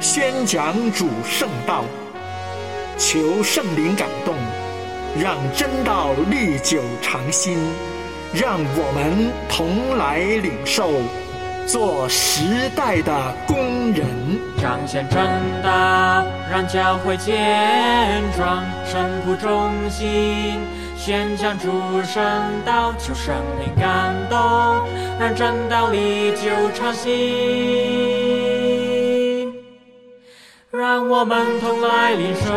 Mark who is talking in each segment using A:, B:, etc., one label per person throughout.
A: 宣讲主圣道。求圣灵感动，让真道历久常新。让我们同来领受，做时代的工人。
B: 彰显真道，让教会健壮；神徒忠心。宣讲主圣道，求圣灵感动，让真道历久常新。让我们同来领受，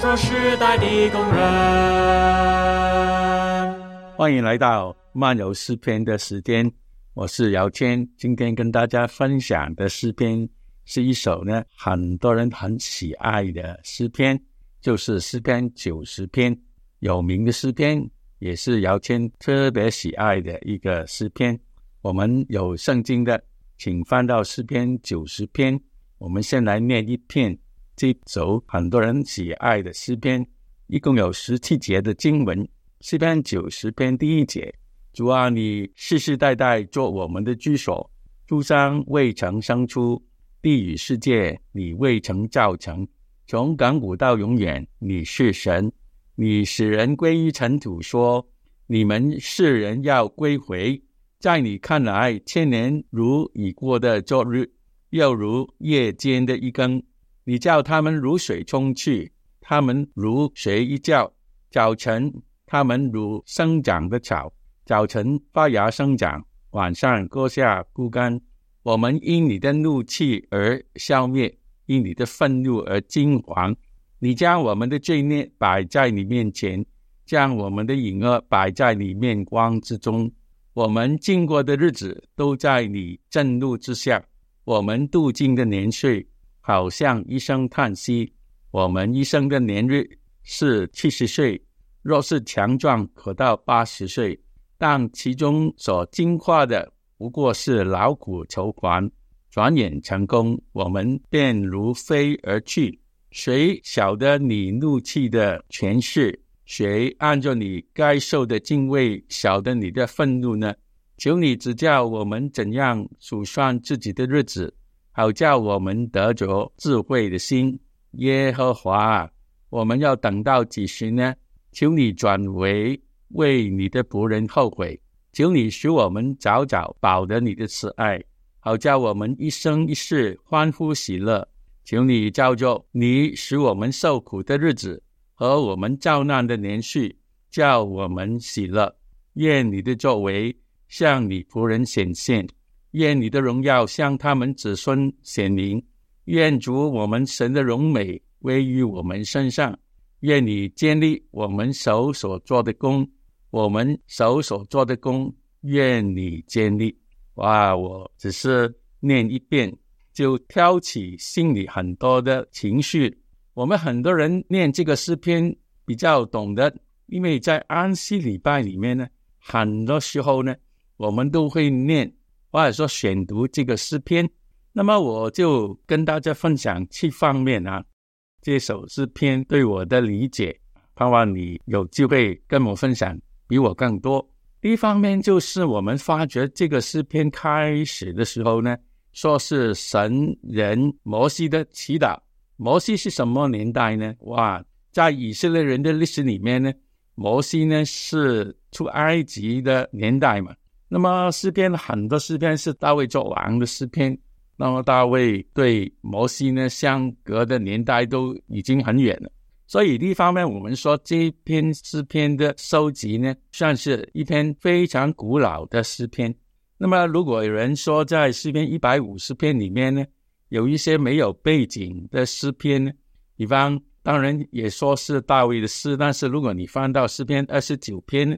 B: 这时代的工人。
C: 欢迎来到漫游诗篇的时间，我是姚谦。今天跟大家分享的诗篇是一首呢，很多人很喜爱的诗篇，就是诗篇九十篇。有名的诗篇，也是姚谦特别喜爱的一个诗篇。我们有圣经的，请翻到诗篇九十篇。我们先来念一篇这首很多人喜爱的诗篇，一共有十七节的经文。诗篇九十篇第一节：主啊，你世世代代做我们的居所，诸山未曾生出，地与世界你未曾造成，从亘古到永远，你是神。你使人归于尘土，说：“你们世人要归回。”在你看来，千年如已过的昨日，又如夜间的一更。你叫他们如水冲去，他们如水一觉。早晨，他们如生长的草，早晨发芽生长，晚上割下枯干。我们因你的怒气而消灭，因你的愤怒而惊惶。你将我们的罪孽摆在你面前，将我们的隐恶摆在你面光之中。我们经过的日子都在你震怒之下。我们度尽的年岁，好像一声叹息。我们一生的年日是七十岁，若是强壮，可到八十岁。但其中所经化的，不过是劳苦筹还，转眼成功，我们便如飞而去。谁晓得你怒气的权势？谁按照你该受的敬畏晓得你的愤怒呢？求你指教我们怎样数算自己的日子，好叫我们得着智慧的心。耶和华，我们要等到几时呢？求你转为为你的仆人后悔。求你使我们早早保得你的慈爱，好叫我们一生一世欢呼喜乐。求你叫做你使我们受苦的日子和我们遭难的年岁，叫我们喜乐。愿你的作为向你仆人显现，愿你的荣耀向他们子孙显明。愿主我们神的荣美归于我们身上。愿你建立我们手所做的工，我们手所做的工，愿你建立。哇！我只是念一遍。就挑起心里很多的情绪。我们很多人念这个诗篇比较懂得，因为在安息礼拜里面呢，很多时候呢，我们都会念或者说选读这个诗篇。那么我就跟大家分享七方面啊，这首诗篇对我的理解，盼望你有机会跟我分享比我更多。第一方面就是我们发觉这个诗篇开始的时候呢。说是神人摩西的祈祷。摩西是什么年代呢？哇，在以色列人的历史里面呢，摩西呢是出埃及的年代嘛。那么诗篇很多诗篇是大卫做王的诗篇。那么大卫对摩西呢相隔的年代都已经很远了。所以一方面，我们说这篇诗篇的收集呢，算是一篇非常古老的诗篇。那么，如果有人说在诗篇一百五十篇里面呢，有一些没有背景的诗篇呢，比方当然也说是大卫的诗，但是如果你翻到诗篇二十九篇，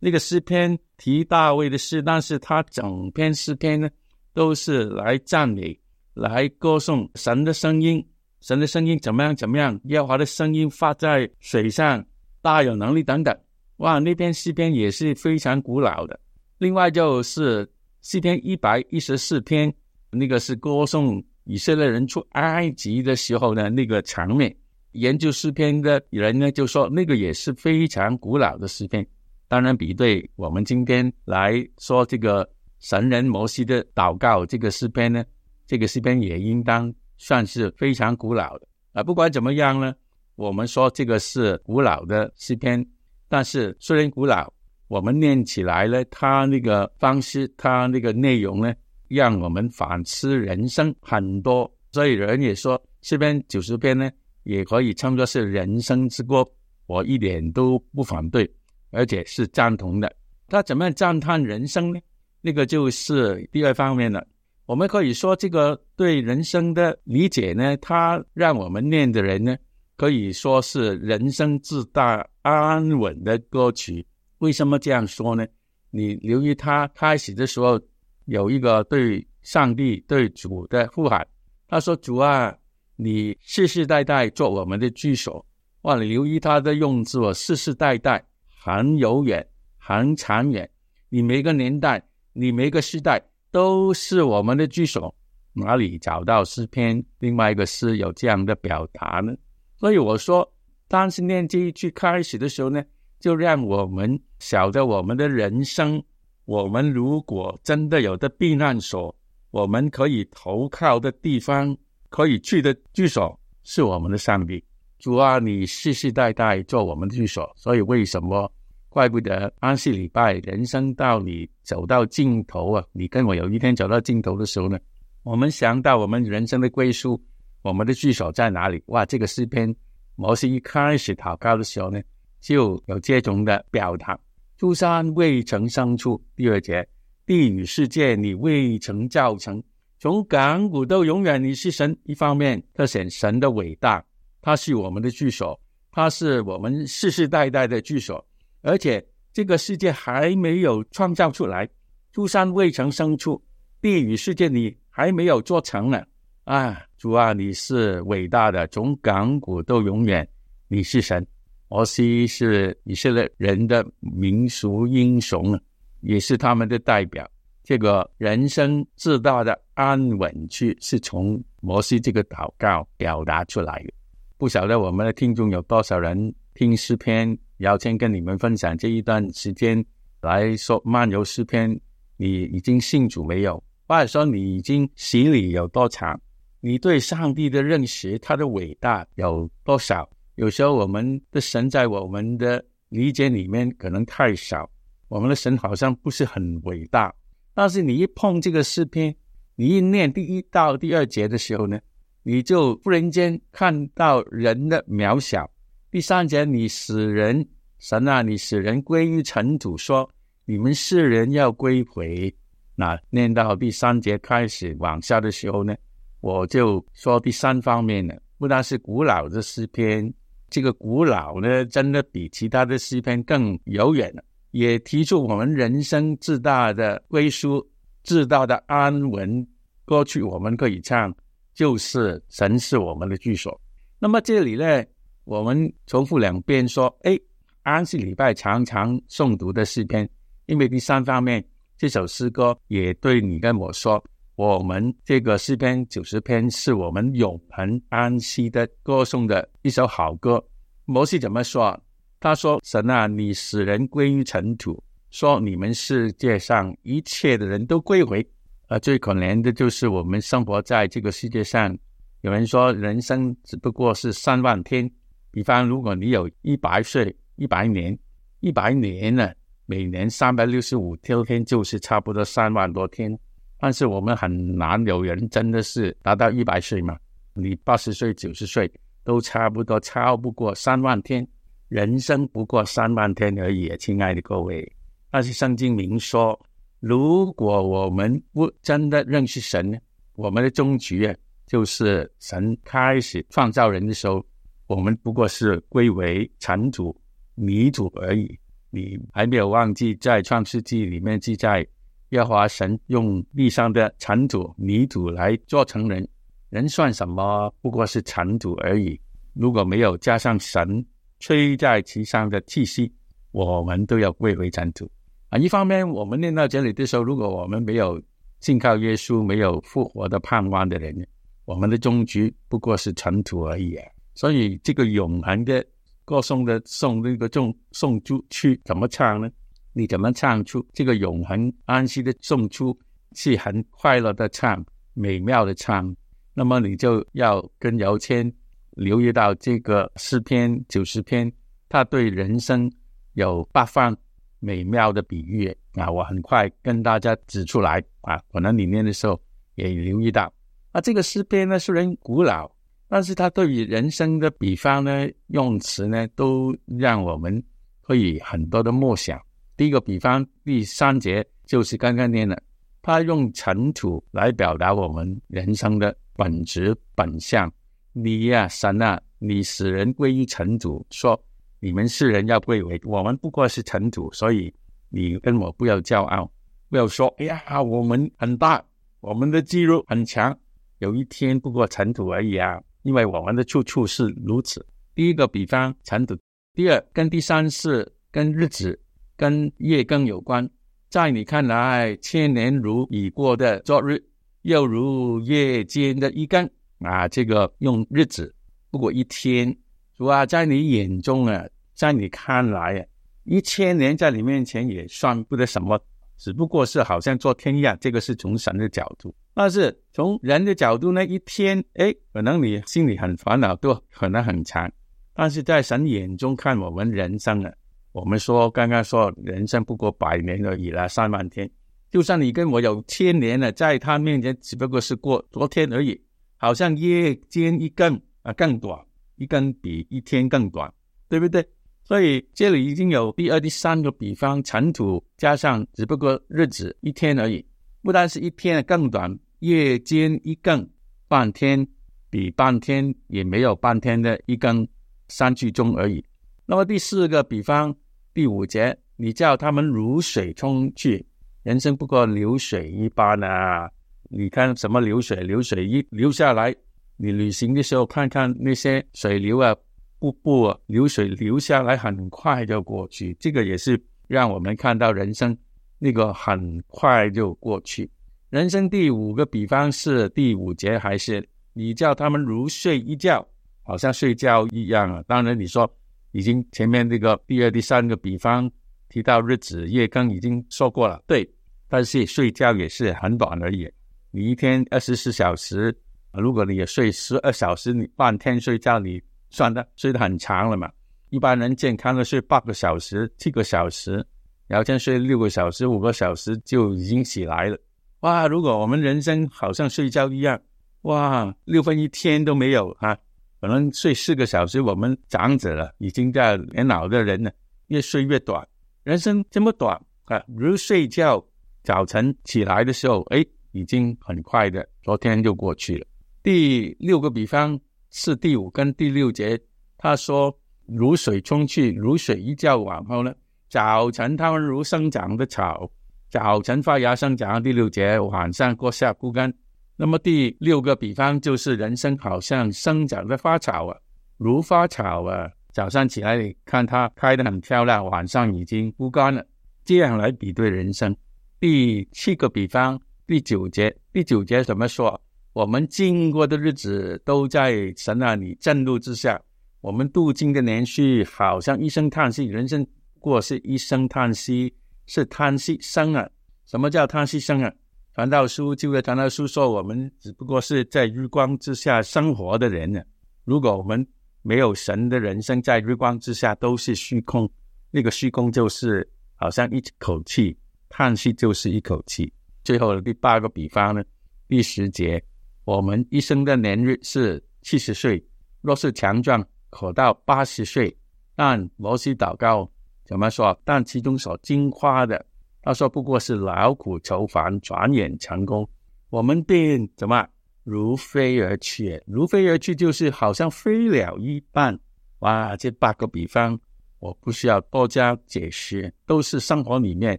C: 那个诗篇提大卫的诗，但是他整篇诗篇呢，都是来赞美、来歌颂神的声音，神的声音怎么样怎么样，耶和华的声音发在水上，大有能力等等。哇，那篇诗篇也是非常古老的。另外就是诗篇一百一十四篇，那个是歌颂以色列人出埃及的时候呢，那个场面。研究诗篇的人呢，就说那个也是非常古老的诗篇。当然，比对我们今天来说这个神人摩西的祷告这个诗篇呢，这个诗篇也应当算是非常古老的啊。不管怎么样呢，我们说这个是古老的诗篇。但是虽然古老，我们念起来呢，它那个方式，它那个内容呢，让我们反思人生很多。所以人也说，诗篇九十篇呢，也可以称作是人生之歌，我一点都不反对，而且是赞同的。他怎么样赞叹人生呢？那个就是第二方面了。我们可以说，这个对人生的理解呢，他让我们念的人呢。可以说是人生自大安稳的歌曲。为什么这样说呢？你留意他开始的时候有一个对上帝、对主的呼喊。他说：“主啊，你世世代代做我们的居所。”哇，你留意他的用字哦，世世代代很遥远、很长远。你每个年代、你每个时代都是我们的居所。哪里找到诗篇另外一个诗有这样的表达呢？所以我说，当时念这一句开始的时候呢，就让我们晓得我们的人生，我们如果真的有的避难所，我们可以投靠的地方，可以去的居所，是我们的上帝。主啊，你世世代代做我们的居所，所以为什么怪不得安息礼拜，人生到你走到尽头啊？你跟我有一天走到尽头的时候呢，我们想到我们人生的归宿。我们的居所在哪里？哇！这个诗篇，摩西一开始祷告的时候呢，就有这种的表达：诸山未曾生出，第二节，地与世界你未曾造成，从亘古到永远你是神。一方面，特显神的伟大，他是我们的居所，他是我们世世代代的居所，而且这个世界还没有创造出来，诸山未曾生出，地与世界你还没有做成呢。啊，主啊，你是伟大的，从亘古到永远，你是神。摩西是以色列人的民俗英雄，也是他们的代表。这个人生自大的安稳区，是从摩西这个祷告表达出来的。不晓得我们的听众有多少人听诗篇？要先跟你们分享这一段时间来说漫游诗篇。你已经信主没有？或者说你已经洗礼有多长？你对上帝的认识，他的伟大有多少？有时候我们的神在我们的理解里面可能太少，我们的神好像不是很伟大。但是你一碰这个诗篇，你一念第一到第二节的时候呢，你就忽然间看到人的渺小。第三节，你使人神啊，你使人归于尘土，说你们世人要归回。那念到第三节开始往下的时候呢？我就说第三方面呢，不但是古老的诗篇，这个古老呢，真的比其他的诗篇更遥远了。也提出我们人生自大的归宿、自大的安稳。过去我们可以唱，就是神是我们的居所。那么这里呢，我们重复两遍说：哎，安息礼拜常常诵读的诗篇，因为第三方面，这首诗歌也对你跟我说。我们这个诗篇九十篇是我们永恒安息的歌颂的一首好歌。摩西怎么说？他说：“神啊，你使人归于尘土，说你们世界上一切的人都归回。呃，最可怜的就是我们生活在这个世界上。有人说，人生只不过是三万天。比方，如果你有一百岁、一百年、一百年呢，每年三百六十五天，就是差不多三万多天。”但是我们很难有人真的是达到一百岁嘛？你八十岁、九十岁都差不多，超不过三万天。人生不过三万天而已，亲爱的各位。但是圣经明说，如果我们不真的认识神，我们的终局啊，就是神开始创造人的时候，我们不过是归为尘土、泥土而已。你还没有忘记在创世纪里面记载。耶华神用地上的尘土、泥土来做成人，人算什么？不过是尘土而已。如果没有加上神吹在其上的气息，我们都要归回尘土啊！一方面，我们念到这里的时候，如果我们没有信靠耶稣，没有复活的盼望的人，我们的终局不过是尘土而已啊！所以，这个永恒的歌颂的送那个送送出去怎么唱呢？你怎么唱出这个永恒安息的送出是很快乐的唱，美妙的唱？那么你就要跟姚谦留意到这个诗篇九十篇，他对人生有八方美妙的比喻啊！我很快跟大家指出来啊，可能你念的时候也留意到啊。这个诗篇呢虽然古老。但是它对于人生的比方呢，用词呢，都让我们可以很多的默想。第一个比方，第三节就是刚刚念的，他用尘土来表达我们人生的本质本相。你呀，神啊，你使人归于尘土，说你们世人要归为我们不过是尘土，所以你跟我不要骄傲，不要说哎呀，我们很大，我们的肌肉很强，有一天不过尘土而已啊。因为我们的处处是如此。第一个比方尘土，第二跟第三是跟日子、跟月更有关。在你看来，千年如已过的昨日，又如夜间的一更啊。这个用日子，不过一天，主啊，在你眼中啊，在你看来啊，一千年在你面前也算不得什么，只不过是好像昨天一样。这个是从神的角度。但是从人的角度呢，一天，哎，可能你心里很烦恼，都可能很长。但是在神眼中看我们人生啊，我们说刚刚说人生不过百年而已啦，三万天。就算你跟我有千年了，在他面前只不过是过昨天而已，好像夜间一更啊更短，一更比一天更短，对不对？所以这里已经有第二、第三个比方，尘土加上只不过日子一天而已，不但是一天更短。夜间一更，半天比半天也没有半天的一更，三句中而已。那么第四个比方，第五节，你叫他们如水冲去，人生不过流水一般啊！你看什么流水？流水一流下来，你旅行的时候看看那些水流啊，瀑布啊，流水流下来很快就过去。这个也是让我们看到人生那个很快就过去。人生第五个比方是第五节，还是你叫他们如睡一觉，好像睡觉一样啊？当然，你说已经前面那个第二、第三个比方提到日子夜更已经说过了，对。但是睡觉也是很短而已。你一天二十四小时，如果你也睡十二小时，你半天睡觉，你算的睡得很长了嘛？一般人健康的睡八个小时、七个小时，然后天睡六个小时、五个小时就已经起来了。哇！如果我们人生好像睡觉一样，哇，六分一天都没有啊！可能睡四个小时，我们长者了，已经在年老的人了，越睡越短。人生这么短啊，如睡觉，早晨起来的时候，哎，已经很快的，昨天就过去了。第六个比方是第五跟第六节，他说如水冲去，如水一觉往后呢，早晨他们如生长的草。早晨发芽生长，第六节晚上过下枯干。那么第六个比方就是人生好像生长的花草啊，如花草啊，早上起来你看它开得很漂亮，晚上已经枯干了。这样来比对人生。第七个比方，第九节，第九节怎么说？我们经过的日子都在神那里震怒之下，我们度尽的年岁好像一声叹息，人生过是一声叹息。是叹息声啊！什么叫叹息声啊？传道书就在传道书说，我们只不过是在日光之下生活的人呢。如果我们没有神的人生，在日光之下都是虚空。那个虚空就是好像一口气，叹息就是一口气。最后的第八个比方呢，第十节，我们一生的年日是七十岁，若是强壮，可到八十岁。但摩西祷告。怎么说？但其中所精华的，他说不过是劳苦愁烦，转眼成功。我们便怎么如飞而去？如飞而去，就是好像飞了一般。哇！这八个比方，我不需要多加解释，都是生活里面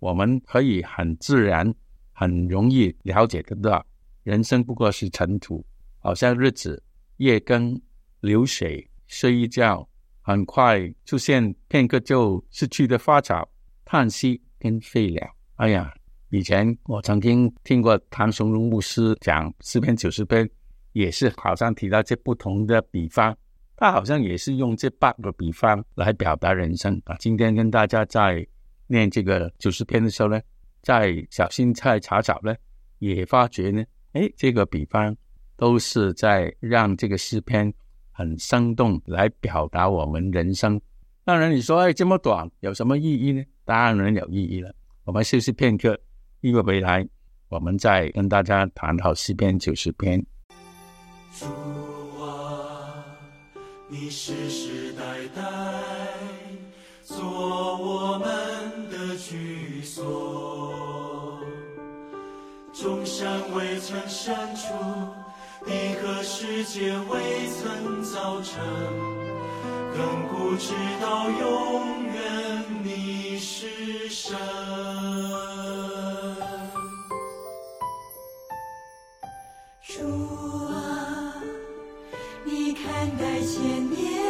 C: 我们可以很自然、很容易了解得到。人生不过是尘土，好像日子夜更流水，睡一觉，很快出现片刻就失去的花草、叹息跟废了。哎呀，以前我曾经听过唐崇荣牧师讲诗篇九十篇，也是好像提到这不同的比方，他好像也是用这八个比方来表达人生啊。今天跟大家在念这个九十篇的时候呢，在小心菜查找呢，也发觉呢，哎，这个比方都是在让这个诗篇很生动来表达我们人生。当然，你说哎这么短有什么意义呢？当然有意义了。我们休息片刻，一会回来，我们再跟大家谈好诗篇九十篇。
D: 主啊，你世世代代做我们的居所，众山未曾生出，地和世界未曾造成，亘古直到永远，你是神。
E: 主啊，你看待千年，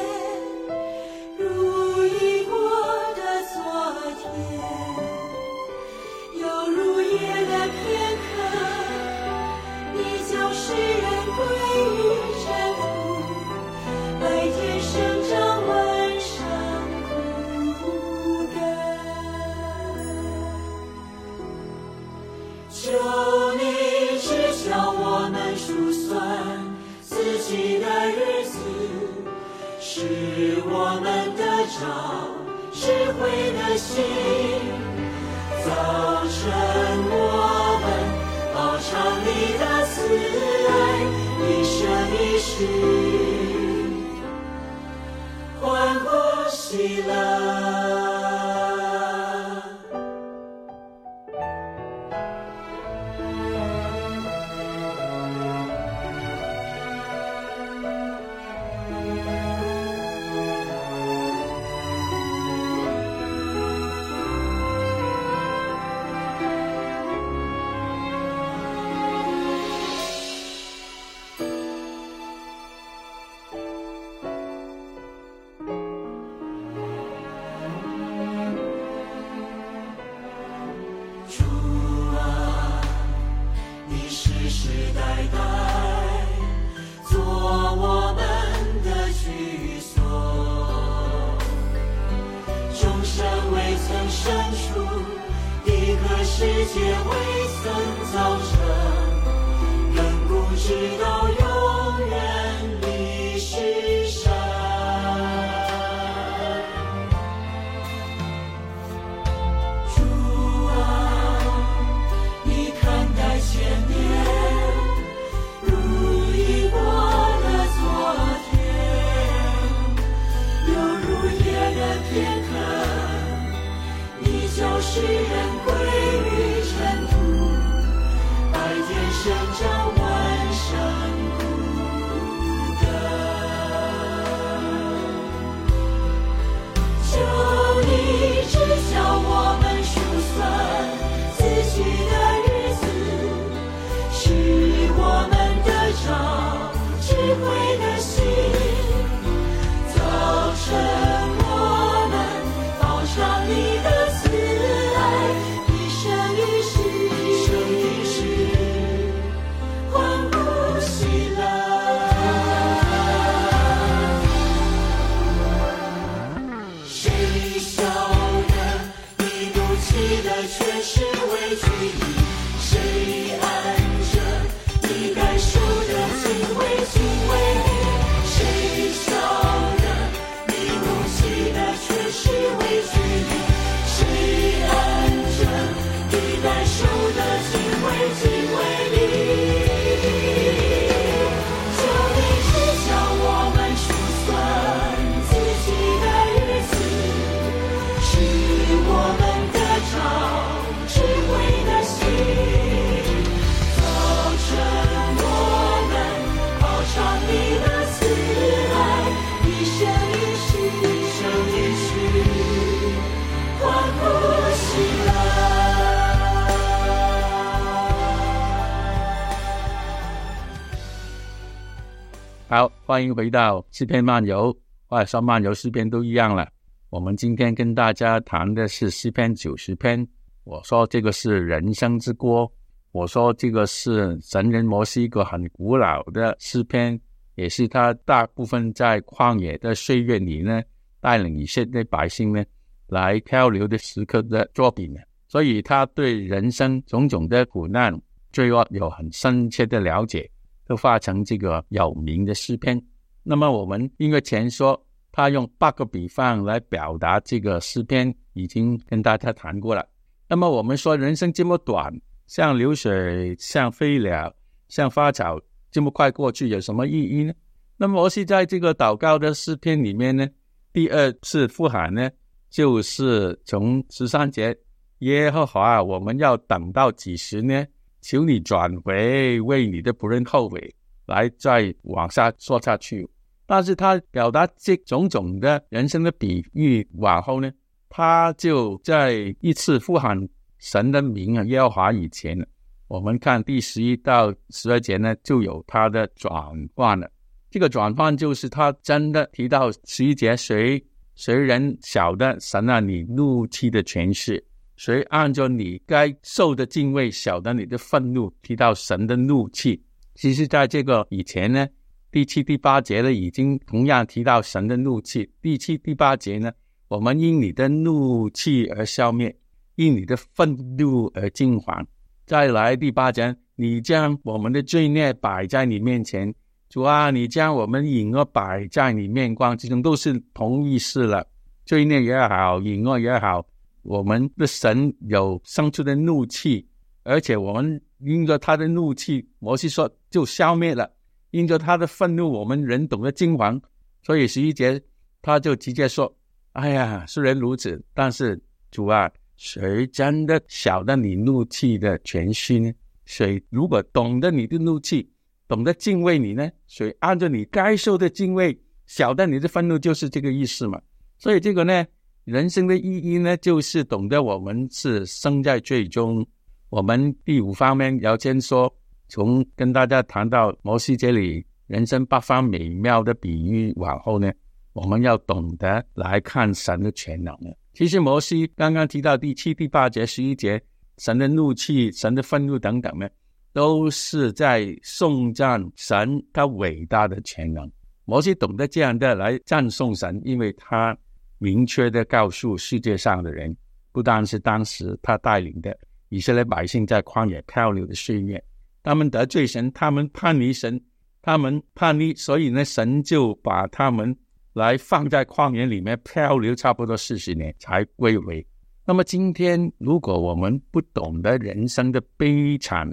E: 欢
C: 迎回到诗篇漫游，或者说漫游诗篇都一样了。我们今天跟大家谈的是诗篇九十篇。我说这个是人生之歌，我说这个是神人摩西一个很古老的诗篇，也是他大部分在旷野的岁月里呢，带领以色列百姓呢来漂流的时刻的作品呢。所以他对人生种种的苦难、罪恶有很深切的了解。都化成这个有名的诗篇。那么我们因为前说他用八个比方来表达这个诗篇，已经跟大家谈过了。那么我们说人生这么短，像流水，像飞鸟，像花草，这么快过去，有什么意义呢？那么我是在这个祷告的诗篇里面呢，第二次呼喊呢，就是从十三节，耶和华，我们要等到几时呢？求你转回，为你的仆人后悔，来再往下说下去。但是他表达这种种的人生的比喻往后呢，他就在一次呼喊神的名啊，耶和华以前，我们看第十一到十二节呢，就有他的转换了。这个转换就是他真的提到十一节，谁谁人晓得神啊，你怒气的权势。谁按照你该受的敬畏，晓得你的愤怒，提到神的怒气。其实，在这个以前呢，第七、第八节呢，已经同样提到神的怒气。第七、第八节呢，我们因你的怒气而消灭，因你的愤怒而惊惶。再来第八节，你将我们的罪孽摆在你面前，主啊，你将我们隐恶摆在你面光之中，都是同意思了。罪孽也好，隐恶也好。我们的神有生出的怒气，而且我们因着他的怒气，摩西说就消灭了；因着他的愤怒，我们人懂得惊惶。所以十一节他就直接说：“哎呀，虽然如此，但是主啊，谁真的晓得你怒气的全息呢？谁如果懂得你的怒气，懂得敬畏你呢？谁按照你该受的敬畏，晓得你的愤怒，就是这个意思嘛。所以这个呢。”人生的意义呢，就是懂得我们是生在最终。我们第五方面要先说，从跟大家谈到摩西这里人生八方美妙的比喻往后呢，我们要懂得来看神的全能了。其实摩西刚刚提到第七、第八节、十一节，神的怒气、神的愤怒等等呢，都是在颂赞神他伟大的全能。摩西懂得这样的来赞颂神，因为他。明确的告诉世界上的人，不单是当时他带领的以色列百姓在旷野漂流的岁月，他们得罪神，他们叛逆神，他们叛逆，所以呢，神就把他们来放在旷野里面漂流差不多四十年才归回。那么今天，如果我们不懂得人生的悲惨，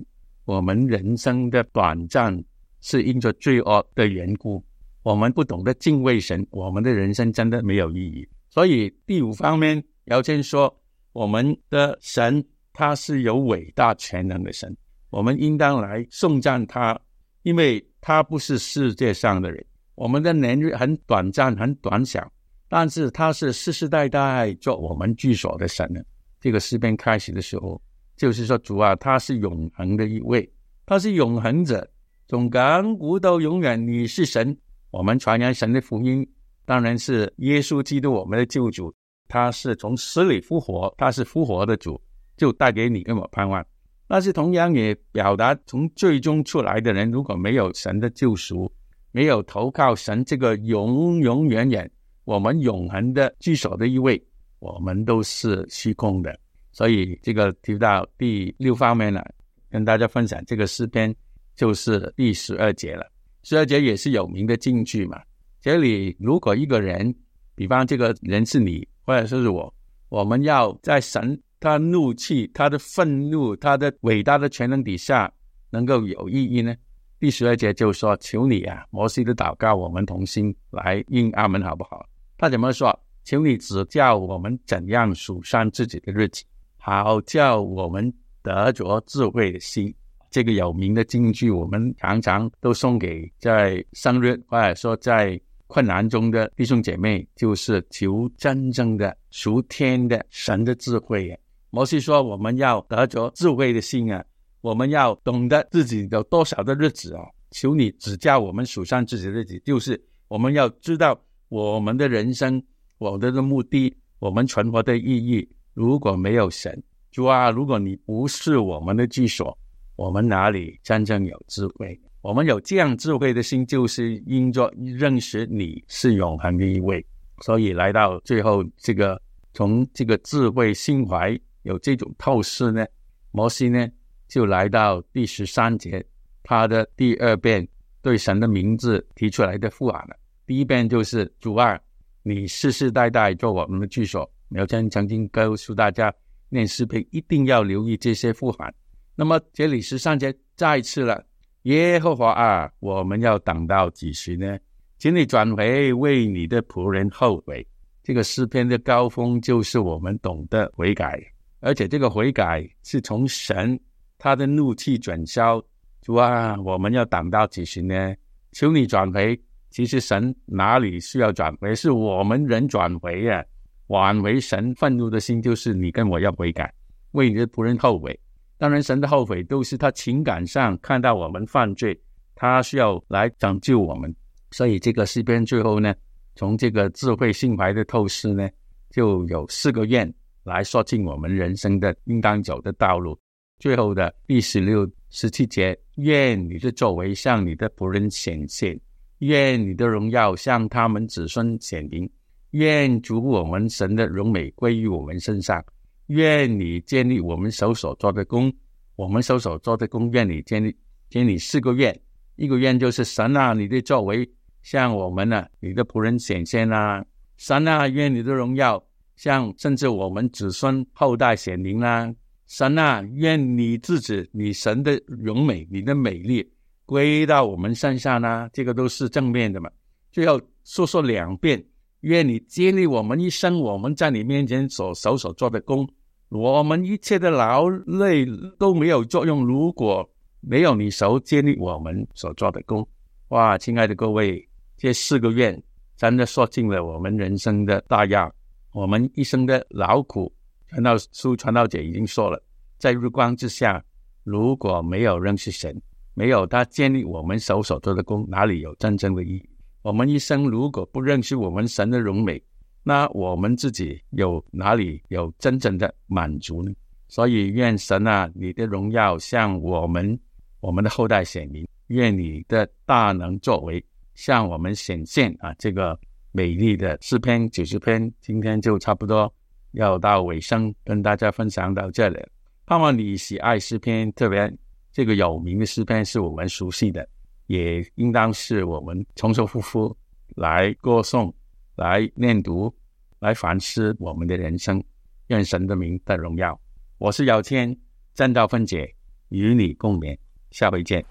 C: 我们人生的短暂是因着罪恶的缘故。我们不懂得敬畏神，我们的人生真的没有意义。所以第五方面，姚谦说，我们的神他是有伟大全能的神，我们应当来颂赞他，因为他不是世界上的人。我们的年日很短暂，很短小，但是他是世世代代做我们居所的神呢。这个诗篇开始的时候，就是说主啊，他是永恒的一位，他是永恒者，从亘古到永远，你是神。我们传扬神的福音，当然是耶稣基督我们的救主，他是从死里复活，他是复活的主，就带给你跟我盼望。但是同样也表达，从最终出来的人，如果没有神的救赎，没有投靠神这个永永远远我们永恒的居所的一位，我们都是虚空的。所以这个提到第六方面呢，跟大家分享这个诗篇，就是第十二节了。十二节也是有名的金句嘛。这里如果一个人，比方这个人是你，或者是我，我们要在神他怒气、他的愤怒、他的伟大的全能底下，能够有意义呢？第十二节就说：“求你啊，摩西的祷告，我们同心来应阿门，好不好？”他怎么说？求你指教我们怎样数算自己的日子，好叫我们得着智慧的心。这个有名的金句，我们常常都送给在生日或者说在困难中的弟兄姐妹，就是求真正的属天的神的智慧。摩西说：“我们要得着智慧的心啊，我们要懂得自己有多少的日子啊，求你指教我们数算自己的日子，就是我们要知道我们的人生，我们的目的，我们存活的意义。如果没有神，主啊，如果你不是我们的居所，我们哪里真正有智慧？我们有这样智慧的心，就是因着认识你是永恒的一位。所以来到最后，这个从这个智慧心怀有这种透视呢，摩西呢就来到第十三节，他的第二遍对神的名字提出来的呼喊了。第一遍就是主啊，你世世代代做我们的居所。苗谦曾经告诉大家，念诗篇一定要留意这些呼喊。那么这里十三节再次了，耶和华啊，我们要等到几时呢？请你转回，为你的仆人后悔。这个诗篇的高峰就是我们懂得悔改，而且这个悔改是从神他的怒气转消。主啊，我们要等到几时呢？求你转回。其实神哪里需要转回？是我们人转回呀。挽回神愤怒的心，就是你跟我要悔改，为你的仆人后悔。当然，神的后悔都是他情感上看到我们犯罪，他需要来拯救我们。所以这个诗篇最后呢，从这个智慧心怀的透视呢，就有四个愿来说尽我们人生的应当走的道路。最后的第十六、十七节，愿你的作为向你的仆人显现，愿你的荣耀向他们子孙显明。愿主我们神的荣美归于我们身上，愿你建立我们手所做的功，我们手所做的功，愿你建立建立四个愿，一个愿就是神啊，你的作为向我们呢，你的仆人显现啊，神啊，愿你的荣耀向甚至我们子孙后代显灵啦，神啊，愿你自己你神的荣美，你的美丽归到我们身上呢，这个都是正面的嘛，最后说说两遍。愿你建立我们一生，我们在你面前所手所做的功，我们一切的劳累都没有作用。如果没有你手建立我们所做的功，哇，亲爱的各位，这四个愿真的说尽了我们人生的大要，我们一生的劳苦。传道书传道者已经说了，在日光之下，如果没有认识神，没有他建立我们手所做的功，哪里有真正的意义？我们一生如果不认识我们神的荣美，那我们自己有哪里有真正的满足呢？所以愿神啊，你的荣耀向我们我们的后代显明，愿你的大能作为向我们显现啊！这个美丽的诗篇九十篇，今天就差不多要到尾声，跟大家分享到这里。盼望你喜爱诗篇，特别这个有名的诗篇是我们熟悉的。也应当是我们重重复复来歌颂、来念读、来反思我们的人生，愿神的名得荣耀。我是姚谦，正道分解，与你共勉，下回见。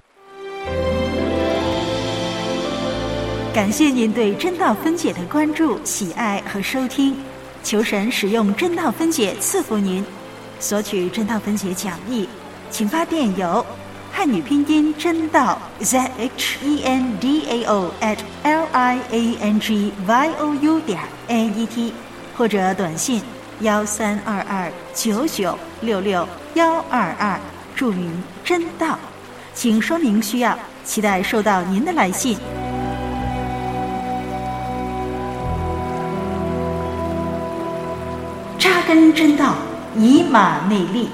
F: 感谢您对真道分解的关注、喜爱和收听，求神使用真道分解赐福您。索取真道分解讲义，请发电邮。汉语拼音真道 z h e n d a o at l i a n g y o u 点 a e t，或者短信幺三二二九九六六幺二二，注明真道，请说明需要，期待收到您的来信。扎根真道，以马内利。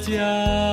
D: 家。